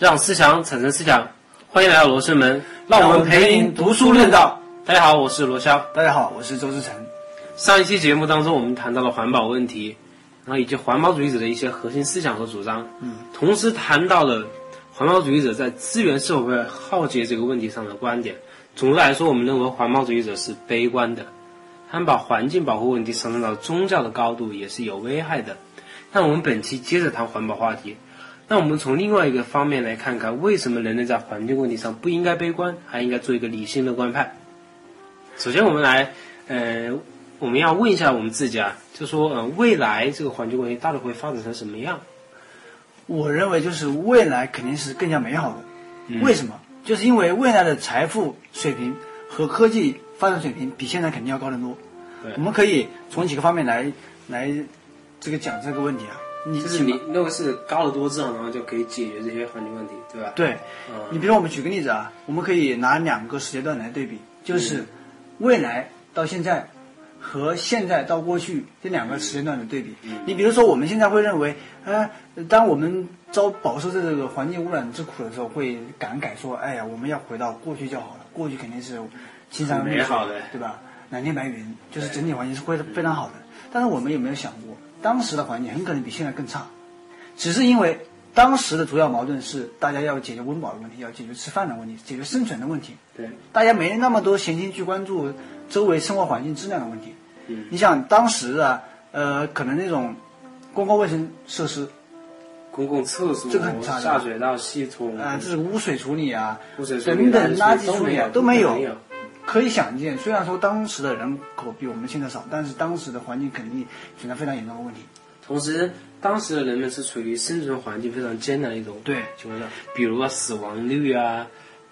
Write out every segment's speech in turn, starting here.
让思想产生思想，欢迎来到罗生门，让让我我们陪您您读书论道道。大家好，我是罗霄。大家好，我是周志成。上一期节目当中，我们谈到了环保问题，然后以及环保主义者的一些核心思想和主张，嗯，同时谈到了环保主义者在资源是否会耗竭这个问题上的观点。总的来说，我们认为环保主义者是悲观的，他们把环境保护问题上升到宗教的高度，也是有危害的。那我们本期接着谈环保话题。那我们从另外一个方面来看看，为什么人类在环境问题上不应该悲观，还应该做一个理性乐观派？首先，我们来，呃，我们要问一下我们自己啊，就说，呃，未来这个环境问题到底会发展成什么样？我认为就是未来肯定是更加美好的。嗯为什么？就是因为未来的财富水平和科技发展水平比现在肯定要高得多对。我们可以从几个方面来来这个讲这个问题啊。你就是你认为是高得多之后，然后就可以解决这些环境问题，对吧？对，嗯你比如说我们举个例子啊，我们可以拿两个时间段来对比，就是未来到现在和现在到过去这两个时间段的对比。你比如说我们现在会认为，呃，当我们遭饱受这个环境污染之苦的时候，会感慨说，哎呀，我们要回到过去就好了，过去肯定是青山绿水美好的对吧？蓝天白云，就是整体环境是会非常好的。但是我们有没有想过，当时的环境很可能比现在更差？只是因为当时的主要矛盾是大家要解决温饱的问题，要解决吃饭的问题，解决生存的问题。对，大家没那么多闲心去关注周围生活环境质量的问题。嗯你想当时啊，呃，可能那种公共卫生设施，公共厕所、这个很差的下水道系统、啊、这是污水处理啊，污水处理等等垃圾处理啊都没有。可以想见，虽然说当时的人口比我们现在少，但是当时的环境肯定存在非常严重的问题。同时，当时的人们是处于生存环境非常艰难的一种对情况下，比如啊死亡率啊，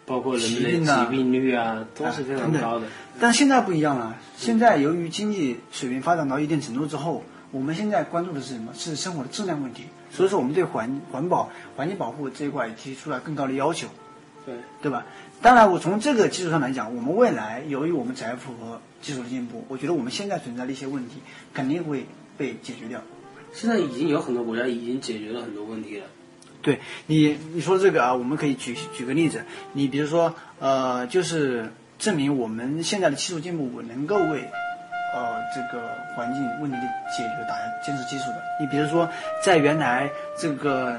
包括人们的疾病率啊，都是非常高的。但现在不一样了，现在由于经济水平发展到一定程度之后，我们现在关注的是什么？是生活的质量问题。所以说，我们对环环保、环境保护这一块提出了更高的要求，对，对吧？当然，我从这个基础上来讲，我们未来由于我们财富和技术的进步，我觉得我们现在存在的一些问题肯定会被解决掉。现在已经有很多国家已经解决了很多问题了。对你你说这个啊，我们可以举举个例子，你比如说呃，就是证明我们现在的技术进步能够为呃这个环境问题的解决打下坚实基础的。你比如说，在原来这个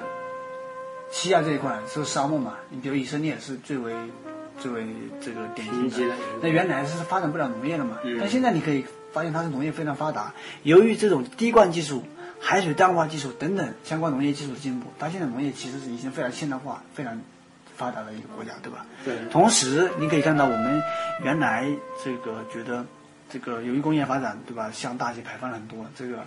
西亚这一块是沙漠嘛，你比如以色列是最为最为这个典型的那原来是发展不了农业的嘛，嗯但现在你可以发现它是农业非常发达，由于这种滴灌技术、海水淡化技术等等相关农业技术的进步，它现在农业其实是已经非常现代化、非常发达的一个国家，对吧？对同时，你可以看到我们原来这个觉得这个由于工业发展，对吧？向大气排放了很多这个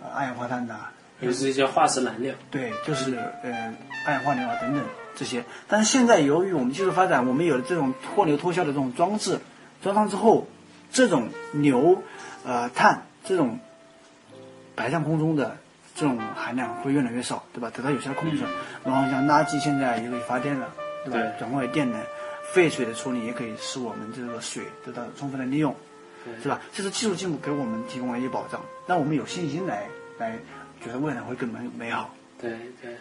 呃二氧化碳呐、尤其是一些化石燃料。对，就是呃二氧化硫啊等等这些。但是现在由于我们技术发展，我们有了这种脱硫脱硝的这种装置，装上之后，这种硫、呃碳这种排向空中的这种含量会越来越少，对吧？得到有效控制。然后像垃圾现在也可以发电了，对吧？对转化为电能。废水的处理也可以使我们这个水得到充分的利用，是吧？这是技术进步给我们提供了一些保障，让我们有信心来来觉得未来会更美美好。对对，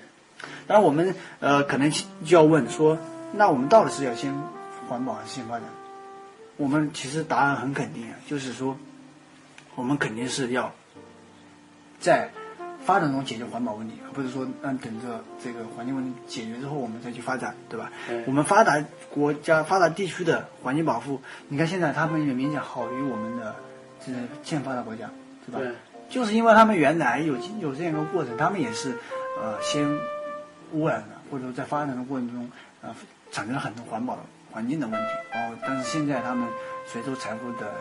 当然，我们呃可能就要问说，那我们到底是要先环保还是先发展？我们其实答案很肯定啊，就是说，我们肯定是要在发展中解决环保问题，而不是说让等着这个环境问题解决之后我们再去发展，对吧？对我们发达国家、发达地区的环境保护，你看现在他们也明显好于我们的这些欠发达国家，对吧？对就是因为他们原来有有这样一个过程，他们也是呃先污染了，或者说在发展的过程中呃产生了很多环保的环境的问题，然后但是现在他们随着财富的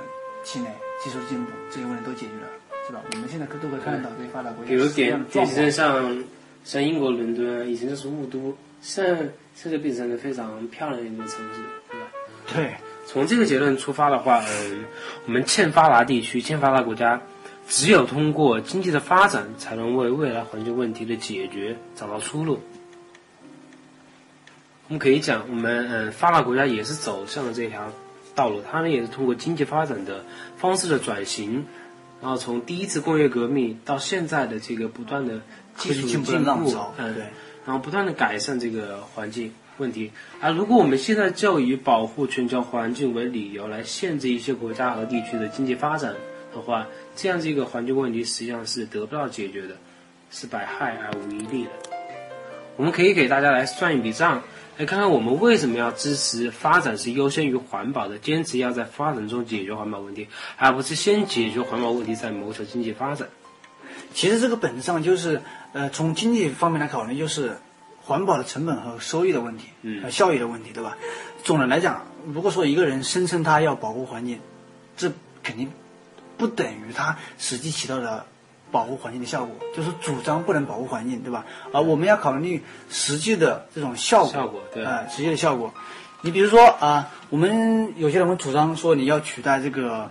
积累、技术的进步，这些问题都解决了，是吧？我们现在可都可以看得到这些发达国家比如典典型的。像像英国伦敦，以前就是雾都，现在现在变成了非常漂亮的一座城市，对吧？对，从这个结论出发的话，嗯，我们欠发达地区、欠发达国家，只有通过经济的发展，才能为未来环境问题的解决找到出路。我们可以讲，我们嗯，发达国家也是走向了这条道路，他们也是通过经济发展的方式的转型，然后从第一次工业革命到现在的这个不断的技术进步进浪潮，嗯，对，然后不断的改善这个环境问题。啊如果我们现在就以保护全球环境为理由来限制一些国家和地区的经济发展的话，这样子一个环境问题实际上是得不到解决的，是百害而无一利的。我们可以给大家来算一笔账，来看看我们为什么要支持发展是优先于环保的，坚持要在发展中解决环保问题，而不是先解决环保问题再谋求经济发展。其实这个本质上就是，呃，从经济方面来考虑，就是环保的成本和收益的问题，嗯呃，效益的问题，对吧？总的来讲，如果说一个人声称他要保护环境，这肯定不等于它实际起到了保护环境的效果，就是主张不能保护环境，对吧？而我们要考虑实际的这种效果，效果对呃，实际的效果。你比如说啊、我们有些人会主张说你要取代这个。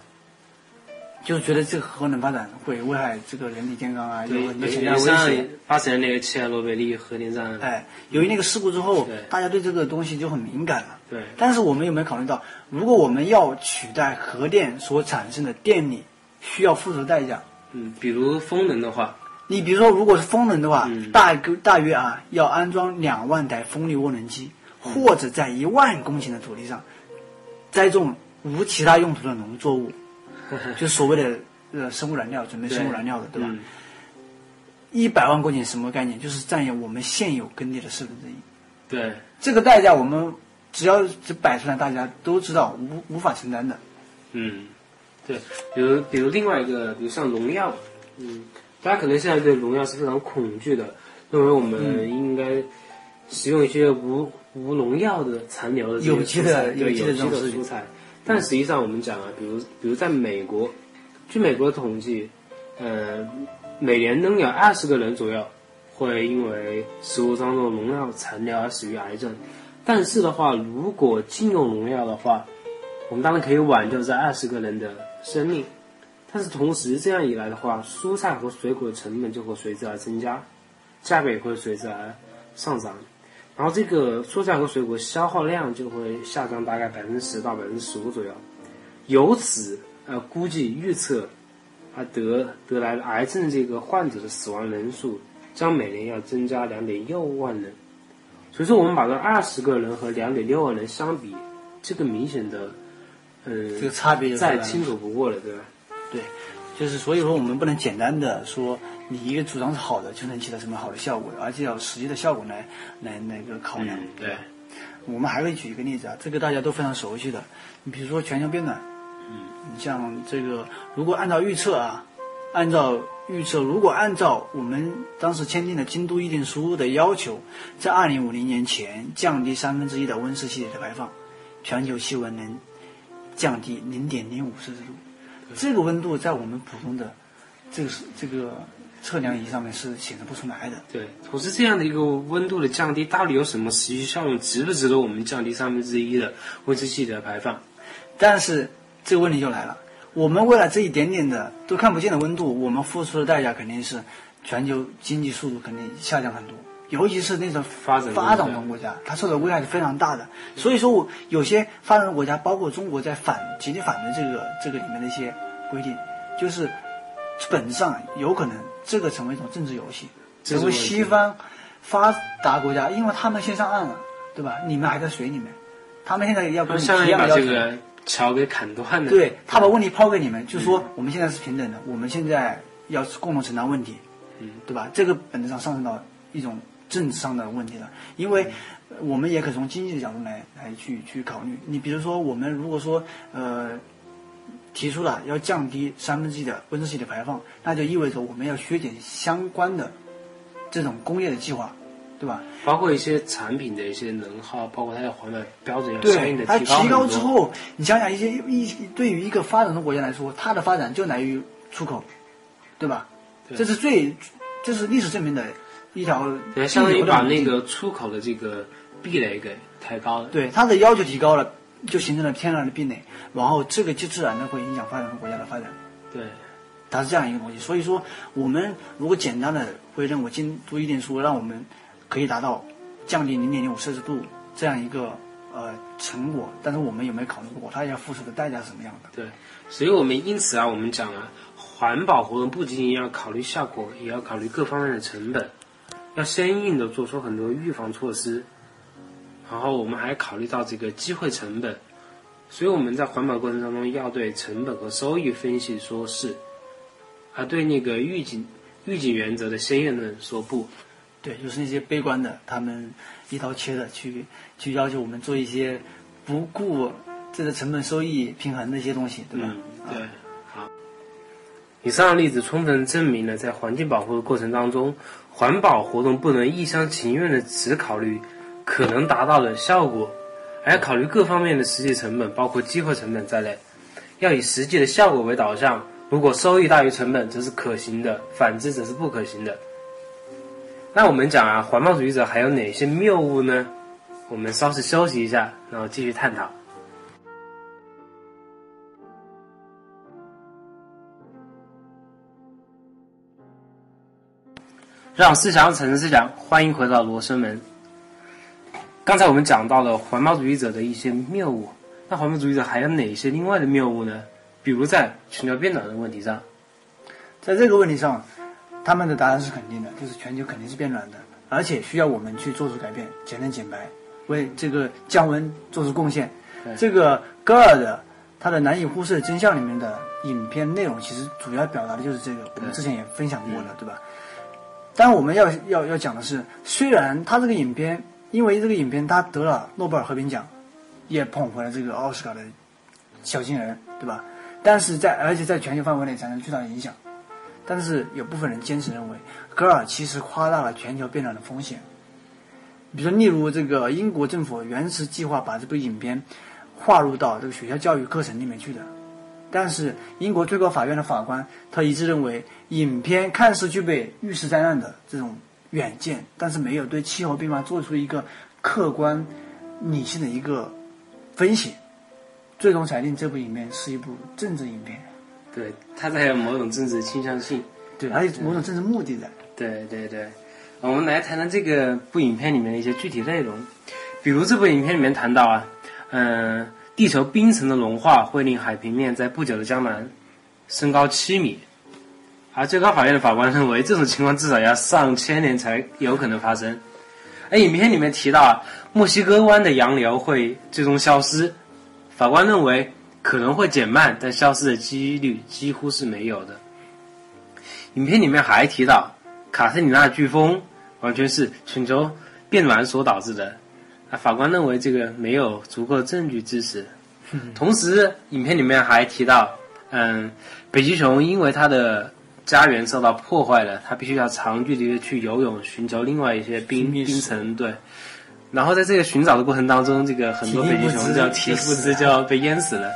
就是觉得这个核能发展会危害这个人体健康啊，有对，很多有潜在危险。八十年那个切尔诺贝利核电站，哎，由于那个事故之后，大家对这个东西就很敏感了。对但是我们有没有考虑到，如果我们要取代核电所产生的电力，需要付出的代价？嗯，比如风能的话，你比如说，如果是风能的话，嗯大概大约啊要安装两万台风力涡轮机，或者在一万公顷的土地上栽种无其他用途的农作物，就所谓的呃生物燃料，准备生物燃料的，对吧？嗯一百万公顷什么概念？就是占有我们现有耕地的四分之一。对，这个代价我们只要只摆出来，大家都知道无无法承担的。嗯，对，比如比如另外一个，比如像农药，嗯，大家可能现在对农药是非常恐惧的，认为我们嗯。应该使用一些无无农药的残留的有机的有机的有机的这种蔬菜，但实际上我们讲啊，比如比如在美国，据美国的统计，呃，每年能有二十个人左右会因为食物当中农药残留而死于癌症。但是的话，如果禁用农药的话，我们当然可以挽救这二十个人的生命。但是同时，这样一来的话，蔬菜和水果的成本就会随之而增加，价格也会随之而上涨。然后这个蔬菜和水果消耗量就会下降大概百分之十到百分之十五左右。由此，呃，估计预测，啊得得来癌症这个患者的死亡人数将每年要增加两点六万人。所以说，我们把这二十个人和两点六万人相比，这个明显的，嗯、这个差别再清楚不过了，对吧？对，就是所以说我们不能简单的说你一个主张是好的就能起到什么好的效果，而且要实际的效果来来那个考量。嗯，对，我们还会举一个例子啊，这个大家都非常熟悉的，你比如说全球变暖，嗯，你像这个，如果按照预测啊，按照预测，如果按照我们当时签订的京都议定书的要求，在二零五零年前降低三分之一的温室气体的排放，全球气温能降低零点零五摄氏度，这个温度在我们普通的这个是这个测量仪上面是显示不出来的。对，可是这样的一个温度的降低，到底有什么实际效用？值不值得我们降低三分之一的温室气体的排放？但是这个问题就来了，我们为了这一点点的都看不见的温度，我们付出的代价肯定是全球经济速度肯定下降很多，尤其是那种发展中发展中国家，它受的危害是非常大的。所以说我有些发展中国家，包括中国，在反极力反对这个这个里面的一些规定，就是本质上有可能这个成为一种政治游戏，成为西方发达国家，因为他们先上岸了，对吧？你们还在水里面，他们现在要跟你相当于提样要求。把这个桥给砍断了。对他把问题抛给你们，就说我们现在是平等的，我们现在要共同承担问题，嗯，对吧？这个本质上上升到一种政治上的问题了，因为呃我们也可从经济的角度来来去去考虑。你比如说，我们如果说呃提出了要降低三分之一的温室气体排放，那就意味着我们要削减相关的这种工业的计划，对吧？包括一些产品的一些能耗，包括它的环保标准要相应的提高提高。之后，你想想一些一对于一个发展中国家来说，它的发展就来于出口，对吧？对这是最，这是历史证明的一条对，相当于把那个出口的这个壁垒给抬高了。对它的要求提高了，就形成了天然的壁垒，然后这个就自然的会影响发展中国家的发展。对，它是这样一个东西。所以说，我们如果简单的会认为京都议定书让我们可以达到降低零点零五摄氏度这样一个呃成果，但是我们有没有考虑过它要付出的代价是什么样的？对，所以我们因此啊，我们讲啊，环保活动不仅仅要考虑效果，也要考虑各方面的成本。要相应的做出很多预防措施。然后我们还考虑到这个机会成本，所以我们在环保过程当中要对成本和收益分析说是，而对那个预警预警原则的先验论说不。对，就是那些悲观的，他们一刀切的去去要求我们做一些不顾这个成本收益平衡的一些东西，对吧？嗯，对。好，以上的例子充分证明了，在环境保护的过程当中，环保活动不能一厢情愿的只考虑可能达到的效果，而考虑各方面的实际成本，包括机会成本在内，要以实际的效果为导向。如果收益大于成本，则是可行的；反之，则是不可行的。那我们讲啊，环保主义者还有哪些谬误呢？我们稍事休息一下，然后继续探讨。让思想产生思想，欢迎回到罗生门。刚才我们讲到了环保主义者的一些谬误，那环保主义者还有哪些另外的谬误呢？比如在全球变暖的问题上，在这个问题上，他们的答案是肯定的，就是全球肯定是变暖的，而且需要我们去做出改变，节能减排，为这个降温做出贡献。这个戈尔的他的难以忽视的真相里面的影片内容，其实主要表达的就是这个，我们之前也分享过了，对吧？但我们要要要讲的是，虽然他这个影片，因为这个影片他得了诺贝尔和平奖，也捧回了这个奥斯卡的小金人，对吧？但是在而且在全球范围内产生巨大的影响。但是有部分人坚持认为，戈尔其实夸大了全球变暖的风险。比如说，例如这个英国政府原始计划把这部影片划入到这个学校教育课程里面去的，但是英国最高法院的法官他一致认为。影片看似具备预示灾难的这种远见，但是没有对气候变化做出一个客观、理性的一个分析，最终裁定这部影片是一部政治影片。对，它带有某种政治倾向性，对，还有某种政治目的的。对对对，我们来谈谈这个部影片里面的一些具体内容，比如这部影片里面谈到啊，嗯，地球冰层的融化会令海平面在不久的将来升高七米。而最高法院的法官认为，这种情况至少要上千年才有可能发生。而影片里面提到，墨西哥湾的洋流会最终消失，法官认为可能会减慢，但消失的几率几乎是没有的。影片里面还提到，卡特里娜飓风完全是全球变暖所导致的，啊，法官认为这个没有足够证据支持。同时，影片里面还提到，嗯，北极熊因为它的家园受到破坏了，它必须要长距离的去游泳，寻求另外一些冰冰层。对，然后在这个寻找的过程当中，这个很多北极熊叫体力不支，就要被淹死了。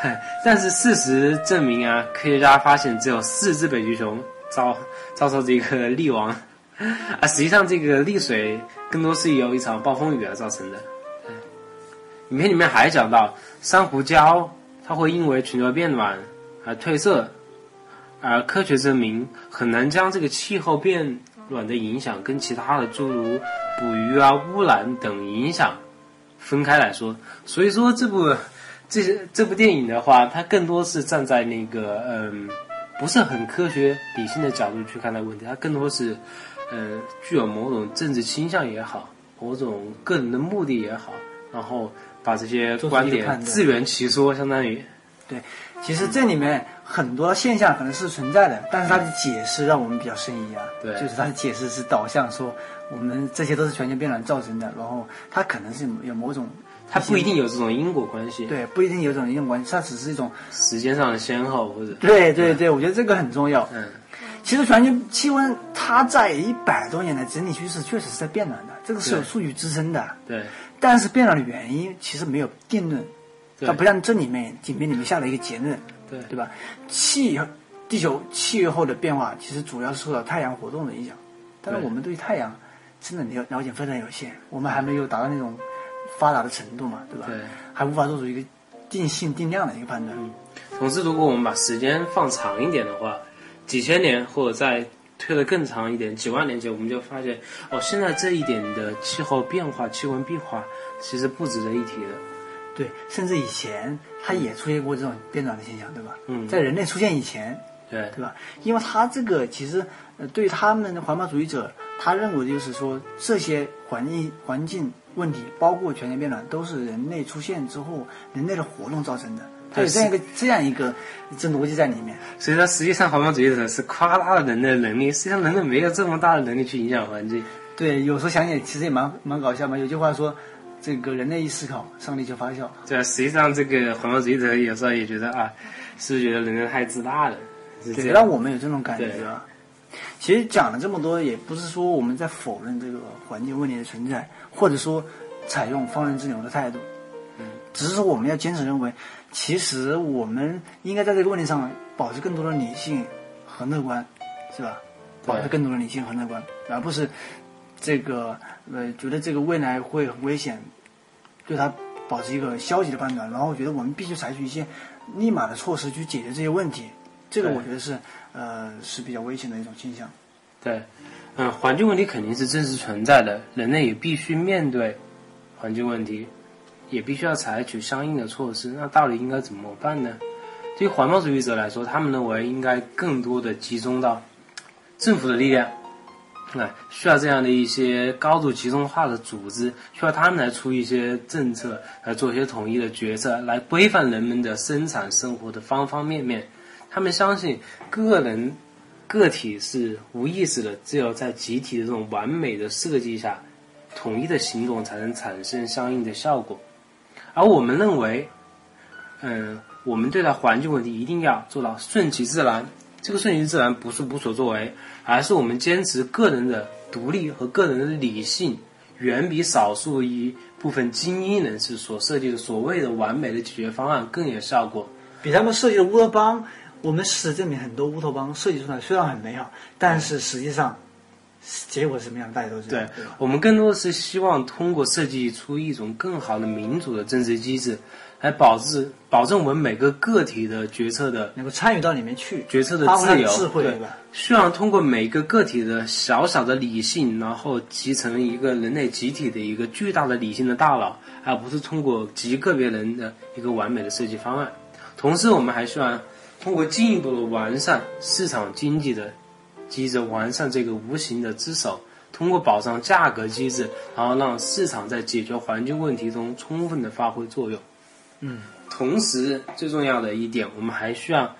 但是事实证明啊，科学家发现只有四只北极熊遭遭受这个溺亡，啊，实际上这个溺水更多是由一场暴风雨而造成的。影片里面还讲到，珊瑚礁它会因为全球变暖而褪色。而科学证明很难将这个气候变暖的影响跟其他的诸如捕鱼啊、污染等影响分开来说。所以说，这部这些这部电影的话，它更多是站在那个嗯，不是很科学理性的角度去看待问题，它更多是嗯，具有某种政治倾向也好，某种个人的目的也好，然后把这些观点自圆其说，相当于对。其实这里面很多现象可能是存在的，但是它的解释让我们比较生疑啊。对，就是它的解释是导向说我们这些都是全球变暖造成的，然后它可能是有某种，它不一定有这种因果关系。对，不一定有这种因果关系，它只是一种时间上的先后或者。对对对，我觉得这个很重要。嗯，其实全球气温它在一百多年的整体趋势确实是在变暖的，这个是有数据支撑的。对，但是变暖的原因其实没有定论。它不像这里面影片里面下了一个结论，对对吧？气地球气候的变化其实主要是受到太阳活动的影响，但是我们对太阳真的了了解非常有限，我们还没有达到那种发达的程度嘛，对吧？对，还无法做出一个定性定量的一个判断。同时，如果我们把时间放长一点的话，几千年或者再推得更长一点，几万年前，我们就发现哦，现在这一点的气候变化、气温变化其实不值得一提的。对，甚至以前它也出现过这种变暖的现象，对吧？嗯，在人类出现以前，对对吧？因为它这个其实，呃，对他们的环保主义者他认为就是说这些环境环境问题，包括全球变暖，都是人类出现之后人类的活动造成的。他有这样一个这样一个这逻辑在里面。所以说，实际上环保主义者是夸大了人类的能力，实际上人类没有这么大的能力去影响环境。对，有时候想想其实也蛮蛮搞笑嘛。有句话说，这个人类一思考，上帝就发笑。对啊，实际上这个环保主义者有时候也觉得啊，是不是觉得人类太自大了？是这对，让我们有这种感觉啊。其实讲了这么多，也不是说我们在否认这个环境问题的存在，或者说采用放任自流的态度。嗯，只是说我们要坚持认为，其实我们应该在这个问题上保持更多的理性和乐观，是吧？保持更多的理性和乐观，而不是这个呃觉得这个未来会很危险，对它保持一个消极的判断，然后觉得我们必须采取一些立马的措施去解决这些问题。这个我觉得是呃是比较危险的一种倾向。对，嗯，环境问题肯定是真实存在的，人类也必须面对环境问题，也必须要采取相应的措施。那到底应该怎么办呢？对于环保主义者来说，他们认为应该更多的集中到政府的力量，哎，需要这样的一些高度集中化的组织，需要他们来出一些政策，来做一些统一的决策，来规范人们的生产生活的方方面面。他们相信个人个体是无意识的，只有在集体的这种完美的设计下，统一的行动才能产生相应的效果。而我们认为，嗯，我们对待环境问题一定要做到顺其自然。这个顺其自然不是无所作为，而是我们坚持个人的独立和个人的理性，远比少数一部分精英人士所设计的所谓的完美的解决方案更有效果。比他们设计的乌托邦，我们事实证明很多乌托邦设计出来虽然很美好，但是实际上结果是什么样，大家都知道，对对？我们更多的是希望通过设计出一种更好的民主的政治机制，来保质保证我们每个个体的决策的能够参与到里面去，决策的自由，智慧，对对吧？希望通过每个个体的小小的理性，然后集成一个人类集体的一个巨大的理性的大脑，而不是通过极个别人的一个完美的设计方案。同时，我们还希望通过进一步的完善市场经济的机制，完善这个无形的之手，通过保障价格机制，然后让市场在解决环境问题中充分的发挥作用。嗯，同时，最重要的一点，我们还需要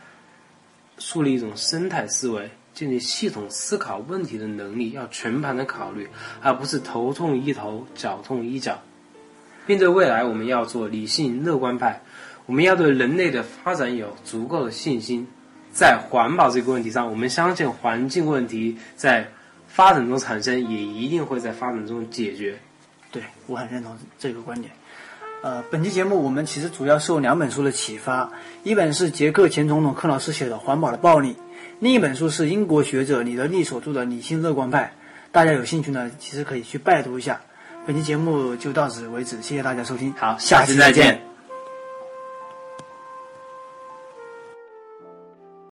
树立一种生态思维，建立系统思考问题的能力，要全盘的考虑，而不是头痛医头，脚痛医脚。面对未来，我们要做理性乐观派，我们要对人类的发展有足够的信心。在环保这个问题上，我们相信环境问题在发展中产生，也一定会在发展中解决。对我很认同这个观点。呃，本期节目我们其实主要受两本书的启发，一本是捷克前总统克劳斯写的《环保的暴力》，另一本书是英国学者李德利所著的《理性乐观派》。大家有兴趣呢，其实可以去拜读一下。本期节目就到此为止，谢谢大家收听，好，下期再见。